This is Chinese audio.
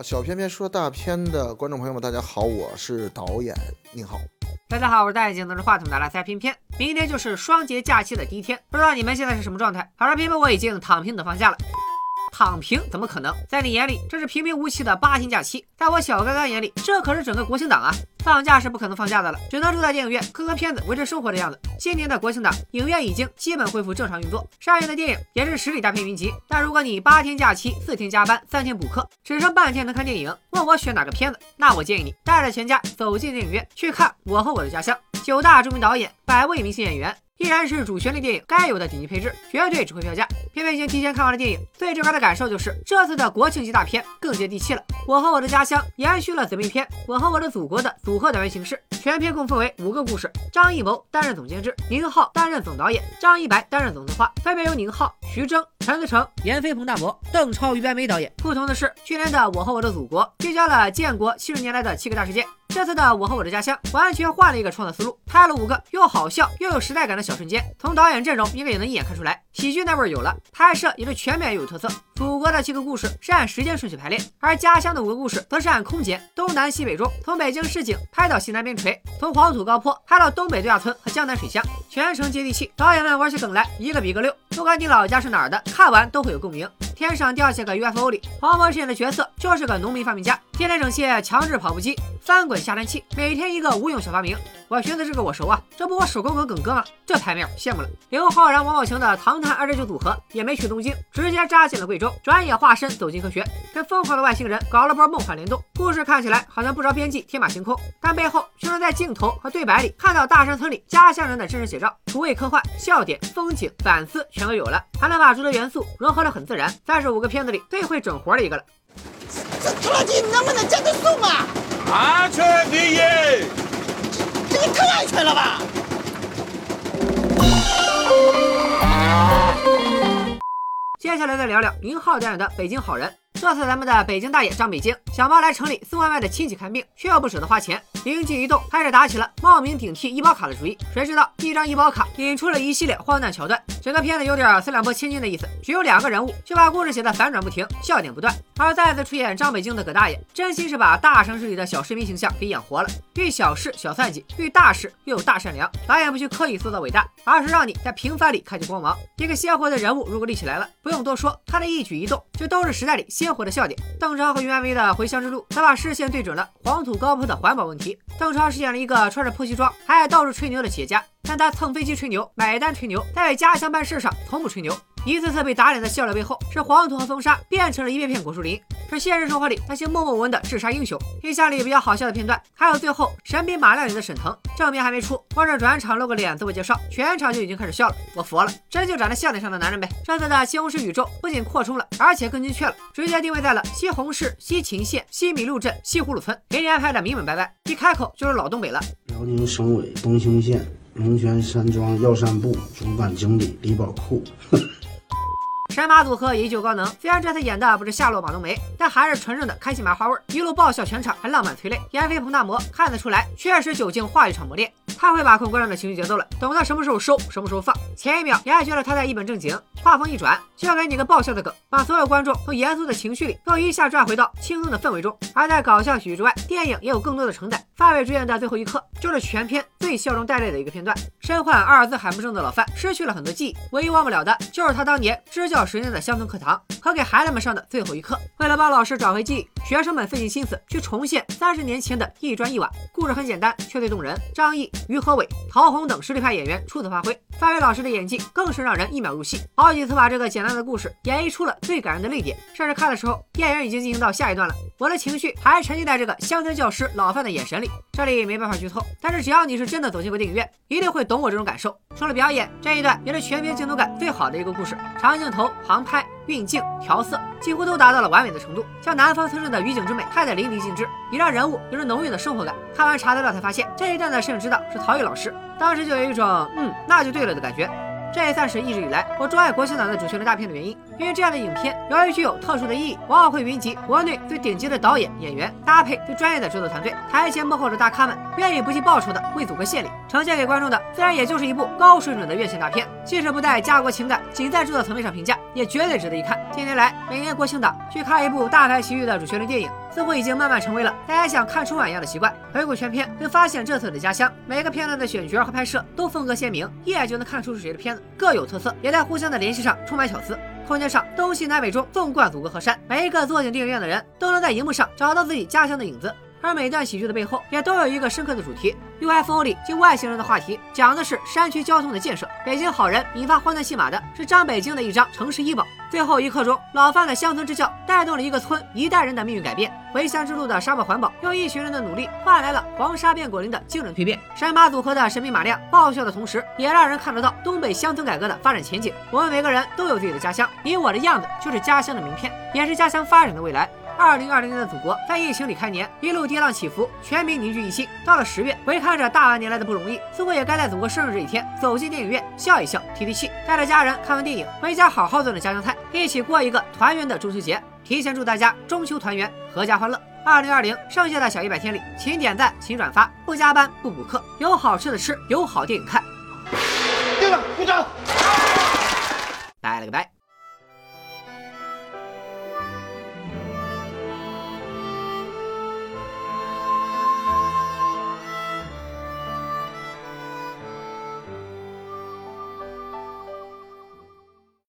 小片片说大片的观众朋友们，大家好，我是导演宁浩。大家好，我是戴眼镜拿着话筒的拉塞片片。明天就是双节假期的第一天，不知道你们现在是什么状态？好了，片片我已经躺平等放假了。躺平怎么可能？在你眼里这是平平无奇的八天假期，在我小刚刚眼里，这可是整个国庆档啊！放假是不可能放假的了，只能住在电影院磕磕片子，维持生活的样子。今年的国庆档，影院已经基本恢复正常运作，上映的电影也是实力大片云集。但如果你八天假期，四天加班，三天补课，只剩半天能看电影，问我选哪个片子，那我建议你带着全家走进电影院去看《我和我的家乡》，九大著名导演，百位明星演员。依然是主旋律电影该有的顶级配置，绝对值回票价。偏偏已经提前看完了电影，最直观的感受就是这次的国庆级大片更接地气了。我和我的家乡延续了姊妹篇《我和我的祖国》的组合单元形式，全片共分为五个故事。张艺谋担任总监制，宁浩担任总导演，张一白担任总策划，分别由宁浩、徐峥、陈思诚、闫飞、彭大魔、邓超、于白眉导演。不同的是，去年的《我和我的祖国》聚焦了建国七十年来的七个大事件。这次的《我和我的家乡》完全换了一个创作思路，拍了五个又好笑又有时代感的小瞬间。从导演阵容应该也能一眼看出来，喜剧那味儿有了，拍摄也是全面又有特色。祖国的七个故事是按时间顺序排列，而家乡的五个故事则是按空间，东南西北中，从北京市井拍到西南边陲，从黄土高坡拍到东北度假村和江南水乡，全程接地气。导演们玩起梗来一个比一个溜，不管你老家是哪儿的，看完都会有共鸣。天上掉下个 UFO 里，黄渤饰演的角色就是个农民发明家，天天整些强制跑步机、翻滚下沉器，每天一个无用小发明。我寻思这个我熟啊，这不我手工梗梗哥吗？这排面羡慕了。刘昊然、王宝强的唐探二十九组合也没去东京，直接扎进了贵州，转眼化身走进科学，跟疯狂的外星人搞了波梦幻联动。故事看起来好像不着边际、天马行空，但背后却能在镜头和对白里看到大山村里家乡人的真实写照，土味科幻、笑点、风景、反思全都有了，还能把诸多元素融合的很自然，算是五个片子里最会整活的一个了。这拖拉机能不能加个速嘛？安全第一。这也太安全了吧！接下来再聊聊宁浩导演的《北京好人》。这次咱们的北京大爷张北京小猫来城里送外卖的亲戚看病，却又不舍得花钱，灵机一动，开始打起了冒名顶替医保卡的主意。谁知道一张医保卡引出了一系列荒诞桥段，整个片子有点四两拨千斤的意思。只有两个人物，却把故事写得反转不停，笑点不断。而再次出演张北京的葛大爷，真心是把大城市里的小市民形象给演活了。遇小事小算计，遇大事又有大善良。导演不去刻意塑造伟大，而是让你在平凡里看见光芒。一个鲜活的人物如果立起来了，不用多说，他的一举一动就都是时代里鲜。活的笑点，邓超和于安薇的回乡之路，则把视线对准了黄土高坡的环保问题。邓超饰演了一个穿着破西装还爱到处吹牛的企业家，但他蹭飞机吹牛，买单吹牛，在家乡办事上从不吹牛。一次次被打脸的笑料背后，是黄土和风沙变成了一片片果树林，是现实生活里那些默默无闻的治沙英雄。印象里比较好笑的片段，还有最后神笔马亮里的沈腾，正片还没出，光是转场露个脸自我介绍，全场就已经开始笑了。我服了，真就长在笑点上的男人呗。这次的西红柿宇宙不仅扩充了，而且更精确了，直接定位在了西红柿西秦县西米路镇西葫芦村，给你安排的明明白白，一开口就是老东北了。辽宁省委东兴县龙泉山庄药膳部主管经理李宝库。神马组合依旧高能，虽然这次演的不是夏洛马冬梅，但还是纯正的开心麻花味儿，一路爆笑全场，还浪漫催泪。闫飞、彭大魔看得出来，确实久经话剧场磨练，太会把控观众的情绪节奏了，懂得什么时候收，什么时候放。前一秒你还觉得他在一本正经，话锋一转就要给你个爆笑的梗，把所有观众从严肃的情绪里又一下拽回到轻松的氛围中。而在搞笑喜剧之外，电影也有更多的承载。范伟主演的最后一刻，就是全片最笑中带泪的一个片段。身患阿尔兹海默症的老范失去了很多记忆，唯一忘不了的就是他当年支教。十年的乡村课堂和给孩子们上的最后一课，为了帮老师找回记忆，学生们费尽心思去重现三十年前的一砖一瓦。故事很简单，却最动人。张译、于和伟、陶虹等实力派演员出色发挥，范伟老师的演技更是让人一秒入戏，好几次把这个简单的故事演绎出了最感人的泪点。甚至看的时候，电影已经进行到下一段了，我的情绪还沉浸在这个乡村教师老范的眼神里。这里没办法剧透，但是只要你是真的走进过电影院，一定会懂我这种感受。除了表演，这一段也是全片镜头感最好的一个故事，长镜头。航拍、运镜、调色几乎都达到了完美的程度，将南方村镇的雨景之美拍得淋漓尽致，也让人物有着浓郁的生活感。看完查资料才发现，这一段的摄影指导是陶艺老师，当时就有一种嗯，那就对了的感觉。这也算是一直以来我钟爱国庆档的主旋律大片的原因。因为这样的影片由于具有特殊的意义，往往会云集国内最顶级的导演、演员，搭配最专业的制作团队，台前幕后的大咖们愿意不计报酬的为祖国献礼，呈现给观众的自然也就是一部高水准的院线大片。即使不带家国情感，仅在制作层面上评价，也绝对值得一看。近年来，每年国庆档去看一部大牌奇遇的主旋律电影，似乎已经慢慢成为了大家想看春晚一样的习惯。回顾全片，会发现这次的家乡，每个片段的选角和拍摄都风格鲜明，一眼就能看出是谁的片子，各有特色，也在互相的联系上充满巧思。空间上，东西南北中纵贯祖国河山，每一个坐进电影院的人都能在荧幕上找到自己家乡的影子。而每段喜剧的背后，也都有一个深刻的主题。UFO 里就外星人的话题，讲的是山区交通的建设。北京好人引发欢乐戏码的是张北京的一张城市医保。最后一刻中，老范的乡村支教带动了一个村一代人的命运改变。回乡之路的沙漠环保，用一群人的努力换来了黄沙变果林的惊人蜕变。神马组合的神秘马亮爆笑的同时，也让人看得到东北乡村改革的发展前景。我们每个人都有自己的家乡，你我的样子就是家乡的名片，也是家乡发展的未来。二零二零年的祖国在疫情里开年，一路跌宕起伏，全民凝聚一心。到了十月，回看着大半年来的不容易，似乎也该在祖国生日这一天走进电影院笑一笑，提提气，带着家人看完电影，回家好好做点家乡菜，一起过一个团圆的中秋节。提前祝大家中秋团圆，阖家欢乐。二零二零剩下的小一百天里，勤点赞，勤转发，不加班，不补课，有好吃的吃，有好电影看。定了，鼓掌。拜了个拜。